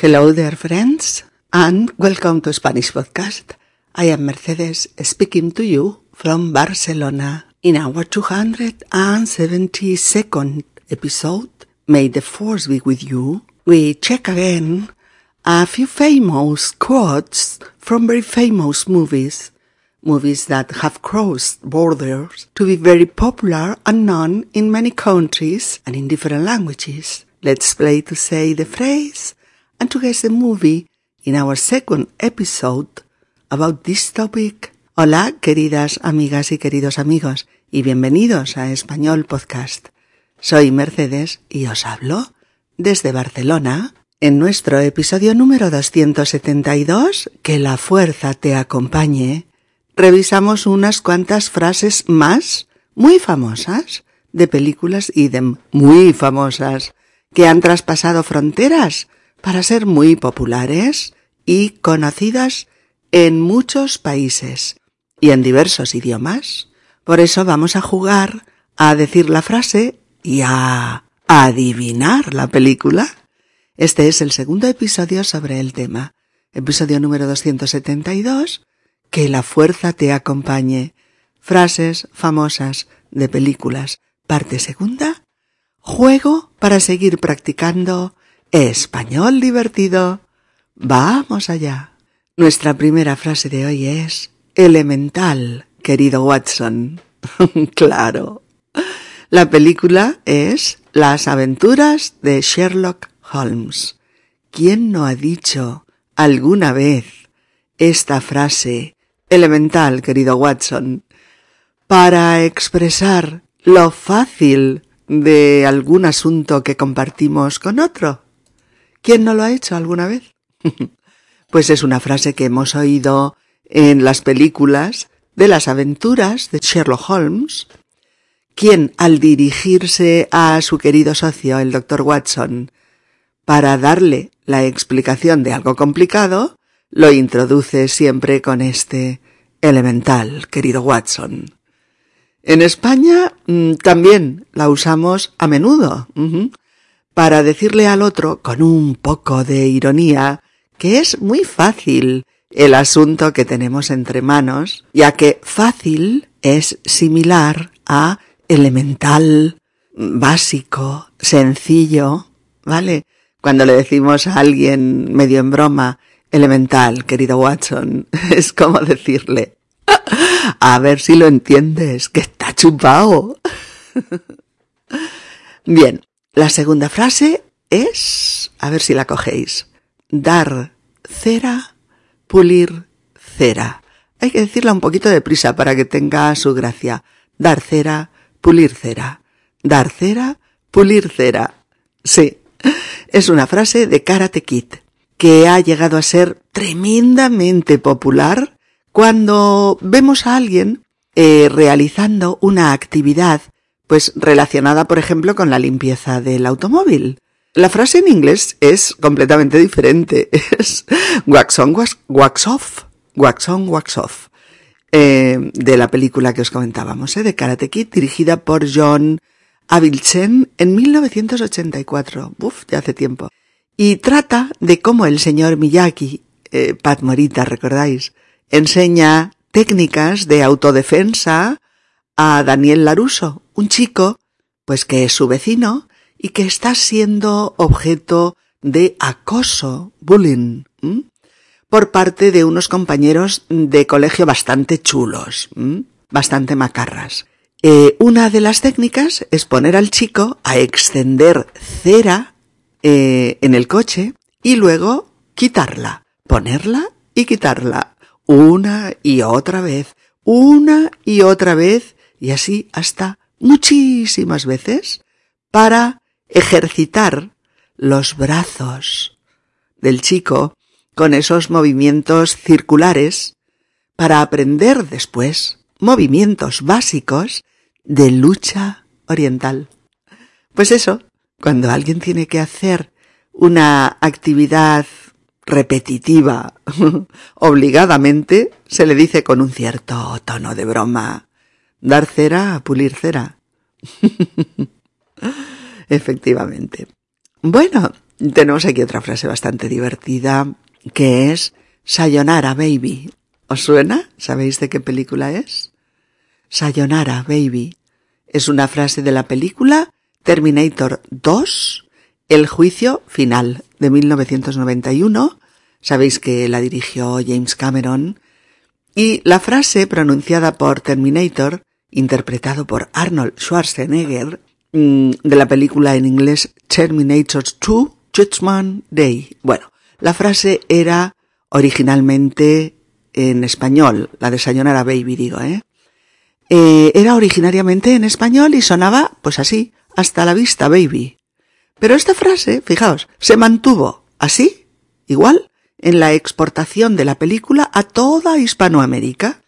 Hello there, friends, and welcome to Spanish Podcast. I am Mercedes speaking to you from Barcelona in our 272nd episode. May the force be with you. We check again a few famous quotes from very famous movies. Movies that have crossed borders to be very popular and known in many countries and in different languages. Let's play to say the phrase and to the movie in our second episode about this topic. Hola, queridas amigas y queridos amigos, y bienvenidos a Español Podcast. Soy Mercedes y os hablo desde Barcelona. En nuestro episodio número 272, Que la fuerza te acompañe, revisamos unas cuantas frases más muy famosas de películas idem muy famosas que han traspasado fronteras para ser muy populares y conocidas en muchos países y en diversos idiomas. Por eso vamos a jugar a decir la frase y a adivinar la película. Este es el segundo episodio sobre el tema. Episodio número 272. Que la fuerza te acompañe. Frases famosas de películas. Parte segunda. Juego para seguir practicando español divertido. Vamos allá. Nuestra primera frase de hoy es elemental, querido Watson. claro. La película es Las aventuras de Sherlock Holmes. ¿Quién no ha dicho alguna vez esta frase elemental, querido Watson, para expresar lo fácil de algún asunto que compartimos con otro? ¿Quién no lo ha hecho alguna vez? pues es una frase que hemos oído en las películas de las aventuras de Sherlock Holmes, quien al dirigirse a su querido socio, el doctor Watson, para darle la explicación de algo complicado, lo introduce siempre con este elemental, querido Watson. En España mm, también la usamos a menudo para decirle al otro, con un poco de ironía, que es muy fácil el asunto que tenemos entre manos, ya que fácil es similar a elemental, básico, sencillo, ¿vale? Cuando le decimos a alguien medio en broma, elemental, querido Watson, es como decirle, a ver si lo entiendes, que está chupado. Bien, la segunda frase es, a ver si la cogéis, dar cera, pulir cera. Hay que decirla un poquito deprisa para que tenga su gracia. Dar cera, pulir cera. Dar cera, pulir cera. Sí, es una frase de Karate Kid que ha llegado a ser tremendamente popular cuando vemos a alguien eh, realizando una actividad pues relacionada, por ejemplo, con la limpieza del automóvil. La frase en inglés es completamente diferente. Es wax on, wax, off. Wax on, wax off. Eh, de la película que os comentábamos, ¿eh? de Karate Kid, dirigida por John Avildsen en 1984. Uf, ya hace tiempo. Y trata de cómo el señor Miyagi, eh, Pat Morita, recordáis, enseña técnicas de autodefensa a Daniel Laruso, un chico, pues que es su vecino y que está siendo objeto de acoso, bullying, por parte de unos compañeros de colegio bastante chulos, bastante macarras. Eh, una de las técnicas es poner al chico a extender cera eh, en el coche y luego quitarla, ponerla y quitarla, una y otra vez, una y otra vez, y así hasta muchísimas veces para ejercitar los brazos del chico con esos movimientos circulares para aprender después movimientos básicos de lucha oriental. Pues eso, cuando alguien tiene que hacer una actividad repetitiva obligadamente, se le dice con un cierto tono de broma, Dar cera a pulir cera. Efectivamente. Bueno, tenemos aquí otra frase bastante divertida que es Sayonara Baby. ¿Os suena? ¿Sabéis de qué película es? Sayonara Baby. Es una frase de la película Terminator 2, El juicio final de 1991. Sabéis que la dirigió James Cameron. Y la frase pronunciada por Terminator, interpretado por Arnold Schwarzenegger, mm, de la película en inglés Terminator 2, Judgment Day. Bueno, la frase era originalmente en español, la de Sayonara Baby, digo, ¿eh? ¿eh? Era originariamente en español y sonaba, pues así, hasta la vista, baby. Pero esta frase, fijaos, se mantuvo así, igual, en la exportación de la película a toda Hispanoamérica,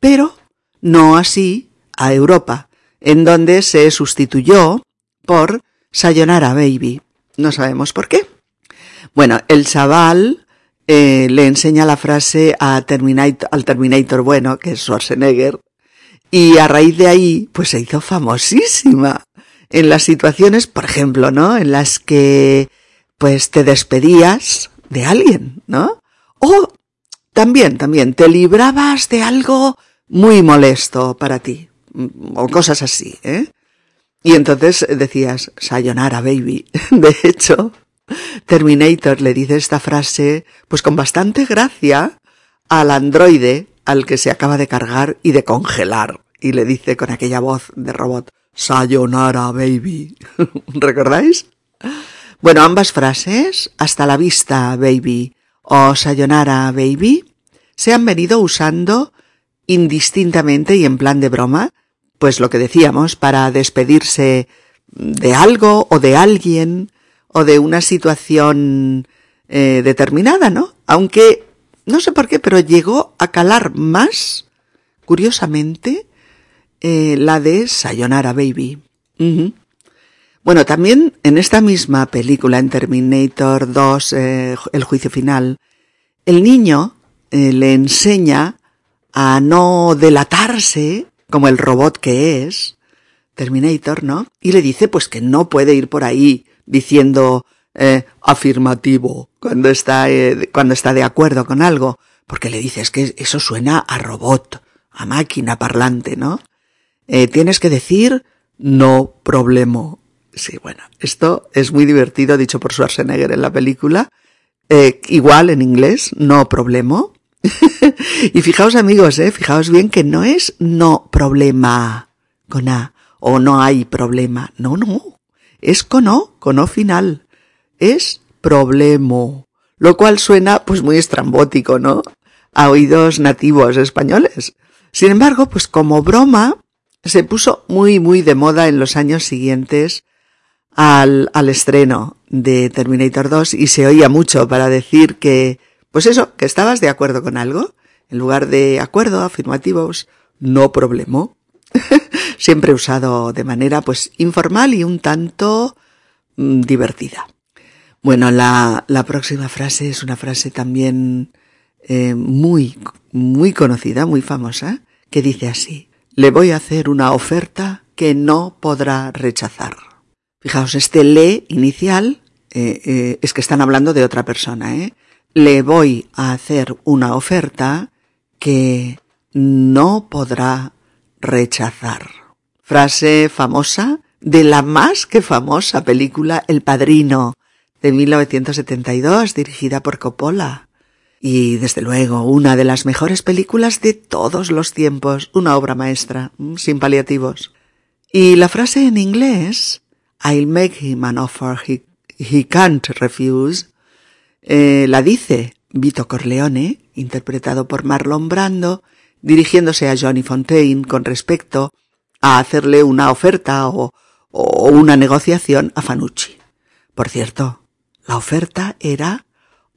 pero no así a Europa, en donde se sustituyó por Sayonara Baby. No sabemos por qué. Bueno, el chaval eh, le enseña la frase al Terminator bueno, que es Schwarzenegger, y a raíz de ahí, pues se hizo famosísima en las situaciones, por ejemplo, ¿no? En las que, pues te despedías de alguien, ¿no? O también, también, te librabas de algo muy molesto para ti, o cosas así, ¿eh? Y entonces decías, sayonara, baby. De hecho, Terminator le dice esta frase, pues con bastante gracia, al androide al que se acaba de cargar y de congelar. Y le dice con aquella voz de robot, Sayonara, baby. ¿Recordáis? Bueno, ambas frases, hasta la vista, baby, o Sayonara, baby, se han venido usando indistintamente y en plan de broma, pues lo que decíamos, para despedirse de algo o de alguien, o de una situación eh, determinada, ¿no? Aunque no sé por qué, pero llegó a calar más, curiosamente, eh, la de Sayonara Baby. Bueno, también en esta misma película, en Terminator 2, eh, El juicio final, el niño le enseña a no delatarse como el robot que es, Terminator, ¿no? Y le dice pues que no puede ir por ahí diciendo eh, afirmativo cuando está, eh, cuando está de acuerdo con algo, porque le dices que eso suena a robot, a máquina parlante, ¿no? Eh, tienes que decir no problema. Sí, bueno, esto es muy divertido dicho por Schwarzenegger en la película. igual en inglés, no problema. y fijaos amigos, eh, fijaos bien que no es no problema con A o no hay problema. No, no es con O, con O final. Es problemo. Lo cual suena pues muy estrambótico, ¿no? A oídos nativos españoles. Sin embargo, pues como broma, se puso muy, muy de moda en los años siguientes al, al estreno de Terminator 2 y se oía mucho para decir que, pues eso, que estabas de acuerdo con algo. En lugar de acuerdo, afirmativos, no problemo. siempre usado de manera pues informal y un tanto mm, divertida. Bueno, la, la, próxima frase es una frase también eh, muy, muy conocida, muy famosa, que dice así, le voy a hacer una oferta que no podrá rechazar. Fijaos, este le inicial eh, eh, es que están hablando de otra persona, ¿eh? Le voy a hacer una oferta que no podrá rechazar. Frase famosa de la más que famosa película El Padrino de 1972 dirigida por Coppola. Y desde luego una de las mejores películas de todos los tiempos, una obra maestra, mm, sin paliativos. Y la frase en inglés, I'll make him an offer he, can't refuse, eh, la dice Vito Corleone, interpretado por Marlon Brando, dirigiéndose a Johnny Fontaine con respecto a hacerle una oferta o, o una negociación a Fanucci. Por cierto, la oferta era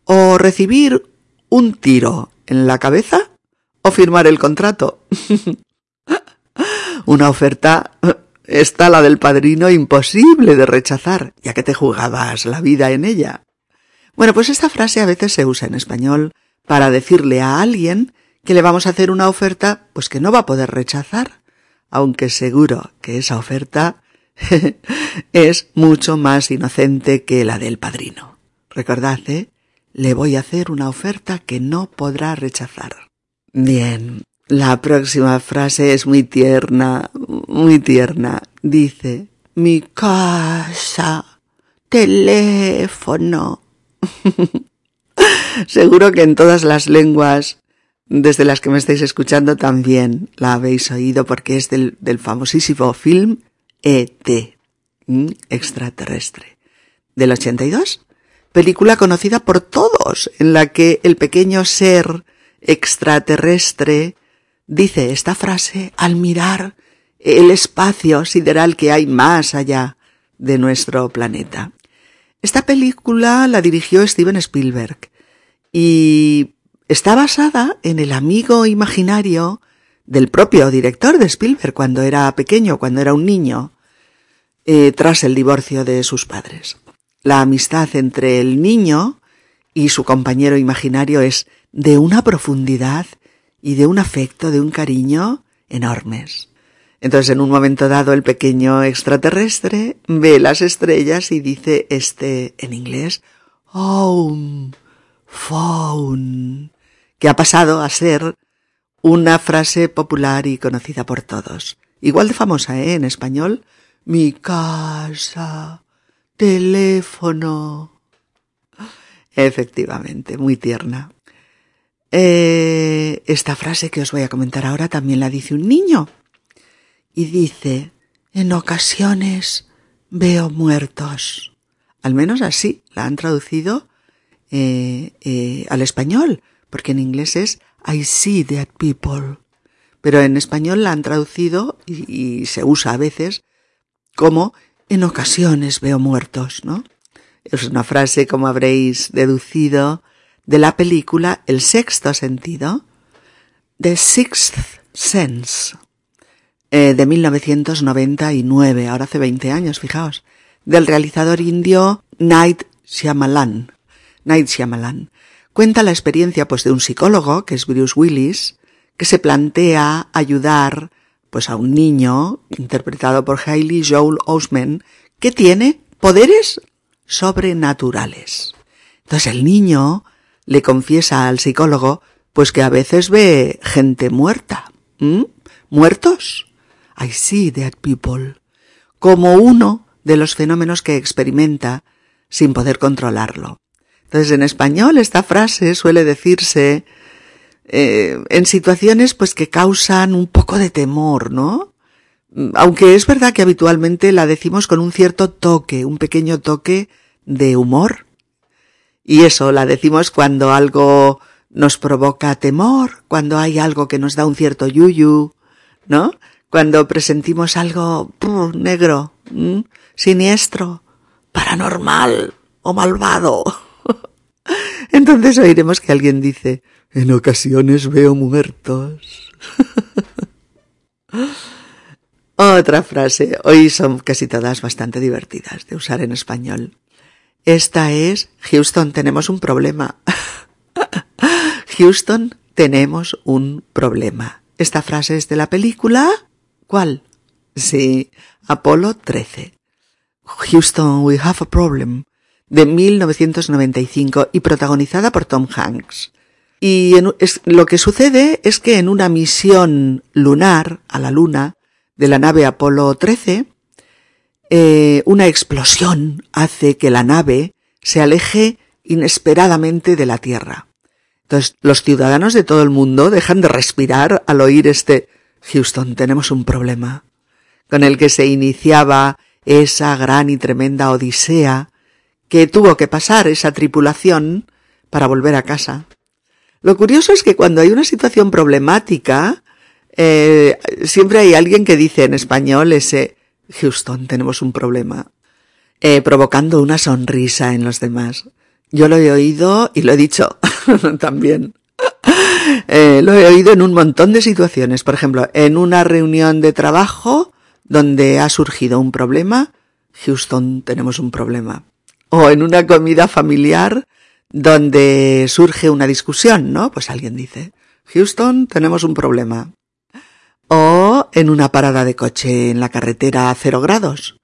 o recibir un tiro en la cabeza o firmar el contrato. una oferta está la del padrino imposible de rechazar, ya que te jugabas la vida en ella. Bueno, pues esta frase a veces se usa en español para decirle a alguien que le vamos a hacer una oferta pues que no va a poder rechazar, aunque seguro que esa oferta es mucho más inocente que la del padrino. Recordad, ¿eh? Le voy a hacer una oferta que no podrá rechazar. Bien, la próxima frase es muy tierna, muy tierna. Dice, mi casa, teléfono. Seguro que en todas las lenguas desde las que me estáis escuchando también la habéis oído porque es del, famosísimo film ET, extraterrestre, del 82, película conocida por todos, en la que el pequeño ser extraterrestre dice esta frase al mirar el espacio sideral que hay más allá de nuestro planeta. Esta película la dirigió Steven Spielberg y está basada en el amigo imaginario del propio director de Spielberg cuando era pequeño, cuando era un niño, eh, tras el divorcio de sus padres. La amistad entre el niño y su compañero imaginario es de una profundidad y de un afecto, de un cariño enormes. Entonces, en un momento dado, el pequeño extraterrestre ve las estrellas y dice este en inglés, home, phone, que ha pasado a ser una frase popular y conocida por todos. Igual de famosa, ¿eh? En español, mi casa, teléfono. Efectivamente, muy tierna. Eh, esta frase que os voy a comentar ahora también la dice un niño. Y dice, en ocasiones veo muertos. Al menos así la han traducido eh, eh, al español, porque en inglés es I see dead people. Pero en español la han traducido y, y se usa a veces como en ocasiones veo muertos, ¿no? Es una frase, como habréis deducido, de la película El sexto sentido, The Sixth Sense, eh, de 1999, ahora hace 20 años, fijaos, del realizador indio Night Shyamalan. Night Shyamalan. Cuenta la experiencia pues de un psicólogo, que es Bruce Willis, que se plantea ayudar pues a un niño, interpretado por Hailey Joel Osment, que tiene poderes sobrenaturales. Entonces el niño le confiesa al psicólogo pues que a veces ve gente muerta. ¿Muertos? I see dead people. Como uno de los fenómenos que experimenta sin poder controlarlo. Entonces en español esta frase suele decirse eh, en situaciones pues que causan un poco de temor, ¿no? Aunque es verdad que habitualmente la decimos con un cierto toque, un pequeño toque de humor. Y eso la decimos cuando algo nos provoca temor, cuando hay algo que nos da un cierto yuyu, ¿no? Cuando presentimos algo negro, siniestro, paranormal o malvado. Entonces oiremos que alguien dice, en ocasiones veo muertos. Otra frase. Hoy son casi todas bastante divertidas de usar en español. Esta es Houston, tenemos un problema. Houston, tenemos un problema. Esta frase es de la película. ¿Cuál? Sí, Apolo 13. Houston, we have a problem. De 1995 y protagonizada por Tom Hanks. Y lo que sucede es que en una misión lunar a la Luna de la nave Apolo 13, eh, una explosión hace que la nave se aleje inesperadamente de la Tierra. Entonces, los ciudadanos de todo el mundo dejan de respirar al oír este Houston, tenemos un problema, con el que se iniciaba esa gran y tremenda odisea que tuvo que pasar esa tripulación para volver a casa. Lo curioso es que cuando hay una situación problemática, eh, siempre hay alguien que dice en español ese Houston, tenemos un problema, eh, provocando una sonrisa en los demás. Yo lo he oído y lo he dicho también. Eh, lo he oído en un montón de situaciones. Por ejemplo, en una reunión de trabajo donde ha surgido un problema, Houston, tenemos un problema. O en una comida familiar donde surge una discusión, ¿no? Pues alguien dice, Houston, tenemos un problema. O en una parada de coche en la carretera a cero grados.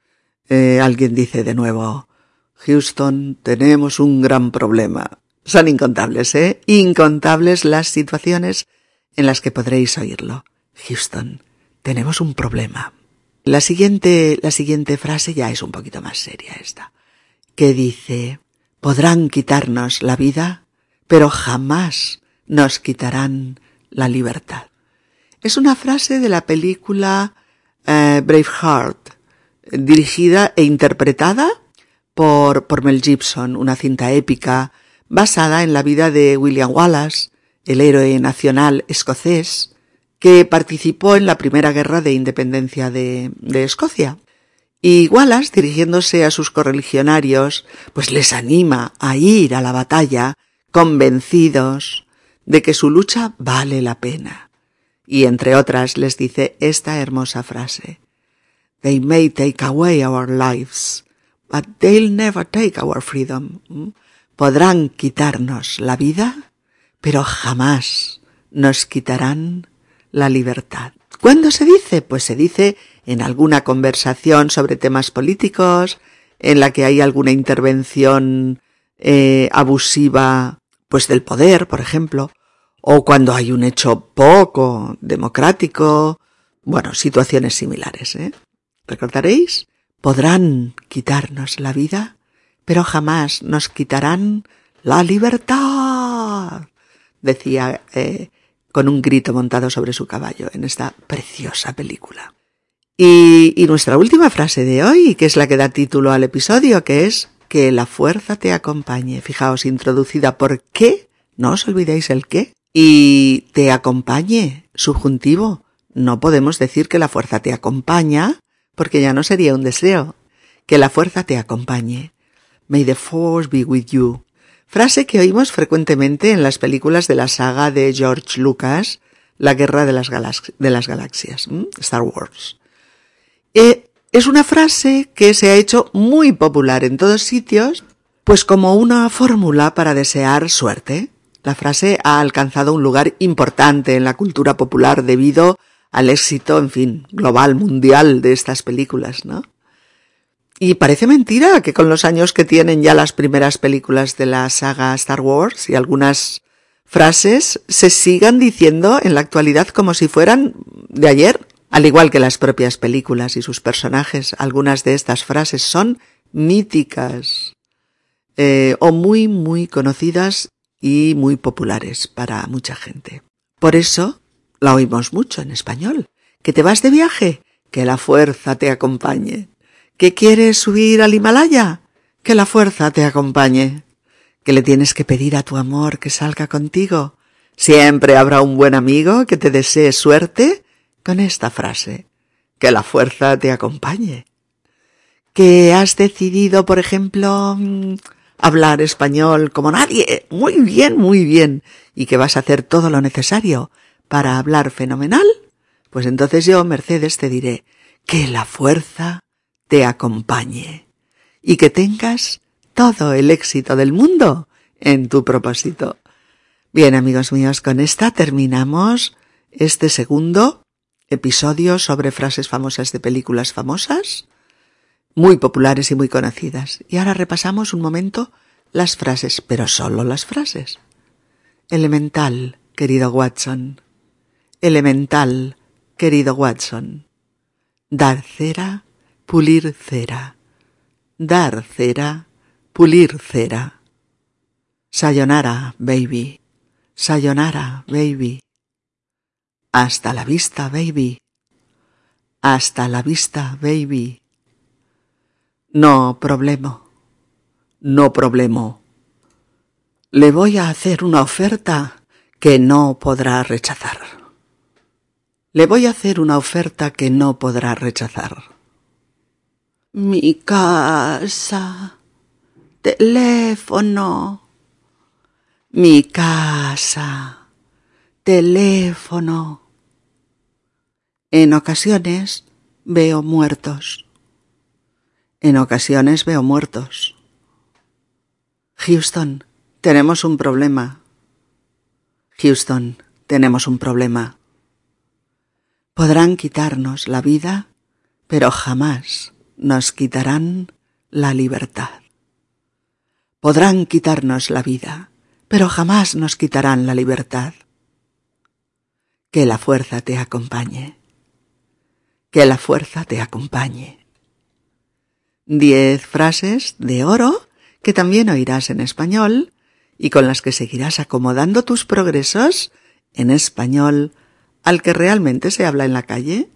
Eh, alguien dice de nuevo, Houston, tenemos un gran problema. Son incontables, ¿eh? Incontables las situaciones en las que podréis oírlo. Houston, tenemos un problema. La siguiente, la siguiente frase ya es un poquito más seria esta, que dice, podrán quitarnos la vida, pero jamás nos quitarán la libertad. Es una frase de la película eh, Braveheart, dirigida e interpretada por, por Mel Gibson, una cinta épica basada en la vida de William Wallace, el héroe nacional escocés, que participó en la primera guerra de independencia de, de Escocia. Y Wallace, dirigiéndose a sus correligionarios, pues les anima a ir a la batalla convencidos de que su lucha vale la pena. Y entre otras les dice esta hermosa frase. They may take away our lives, but they'll never take our freedom. Podrán quitarnos la vida, pero jamás nos quitarán la libertad. ¿Cuándo se dice? Pues se dice en alguna conversación sobre temas políticos, en la que hay alguna intervención eh, abusiva, pues del poder, por ejemplo, o cuando hay un hecho poco democrático, bueno, situaciones similares, ¿eh? ¿Recordaréis? Podrán quitarnos la vida, pero jamás nos quitarán la libertad, decía eh, con un grito montado sobre su caballo en esta preciosa película. Y, y nuestra última frase de hoy, que es la que da título al episodio, que es que la fuerza te acompañe. Fijaos, introducida por qué, no os olvidéis el qué, y te acompañe, subjuntivo. No podemos decir que la fuerza te acompaña, porque ya no sería un deseo. Que la fuerza te acompañe. May the force be with you. Frase que oímos frecuentemente en las películas de la saga de George Lucas, La Guerra de las, Galaxias, Star Wars. Eh, es una frase que se ha hecho muy popular en todos sitios, pues como una fórmula para desear suerte. La frase ha alcanzado un lugar importante en la cultura popular debido al éxito, en fin, global, mundial de estas películas, ¿no? Y parece mentira que con los años que tienen ya las primeras películas de la saga Star Wars y algunas frases se sigan diciendo en la actualidad como si fueran de ayer, al igual que las propias películas y sus personajes. Algunas de estas frases son míticas eh, o muy, muy conocidas y muy populares para mucha gente. Por eso la oímos mucho en español. ¿Que te vas de viaje? Que la fuerza te acompañe ¿Que quieres subir al Himalaya? Que la fuerza te acompañe. ¿Que le tienes que pedir a tu amor que salga contigo? Siempre habrá un buen amigo que te desee suerte con esta frase. Que la fuerza te acompañe. ¿Que has decidido, por ejemplo, mm, hablar español como nadie? Muy bien, muy bien. ¿Y que vas a hacer todo lo necesario para hablar fenomenal? Pues entonces yo, Mercedes, te diré que la fuerza te acompañe y que tengas todo el éxito del mundo en tu propósito. Bien, amigos míos, con esta terminamos este segundo episodio sobre frases famosas de películas famosas, muy populares y muy conocidas. Y ahora repasamos un momento las frases, pero solo las frases. Elemental, querido Watson. Elemental, querido Watson. Dar cera pulir cera, dar cera, pulir cera. Sayonara, baby. Sayonara, baby. Hasta la vista, baby. Hasta la vista, baby. No problema. No problema. Le voy a hacer una oferta que no podrá rechazar. Le voy a hacer una oferta que no podrá rechazar mi casa, teléfono, mi casa, teléfono. En ocasiones veo muertos. En ocasiones veo muertos. Houston, tenemos un problema. Houston, tenemos un problema. Podrán quitarnos la vida, pero jamás nos quitarán la libertad. Podrán quitarnos la vida, pero jamás nos quitarán la libertad. Que la fuerza te acompañe. Que la fuerza te acompañe. Diez frases de oro que también oirás en español y con las que seguirás acomodando tus progresos en español al que realmente se habla en la calle.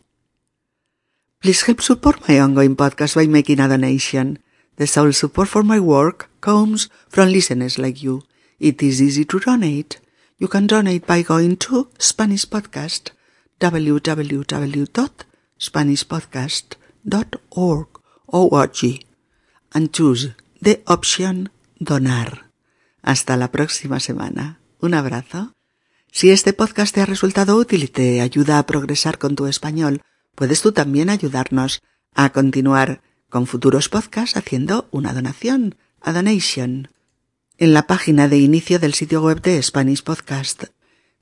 Please help support my ongoing podcast by making a donation. The sole support for my work comes from listeners like you. It is easy to donate. You can donate by going to Spanish Podcast, www.spanishpodcast.org, O-R-G, and choose the option Donar. Hasta la próxima semana. Un abrazo. Si este podcast te ha resultado útil y te ayuda a progresar con tu español, puedes tú también ayudarnos a continuar con futuros podcasts haciendo una donación, a donation, en la página de inicio del sitio web de Spanish Podcast,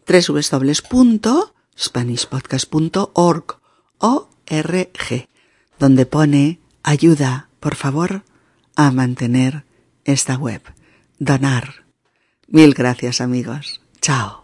www.spanishpodcast.org, O-R-G, donde pone ayuda, por favor, a mantener esta web. Donar. Mil gracias amigos. Chao.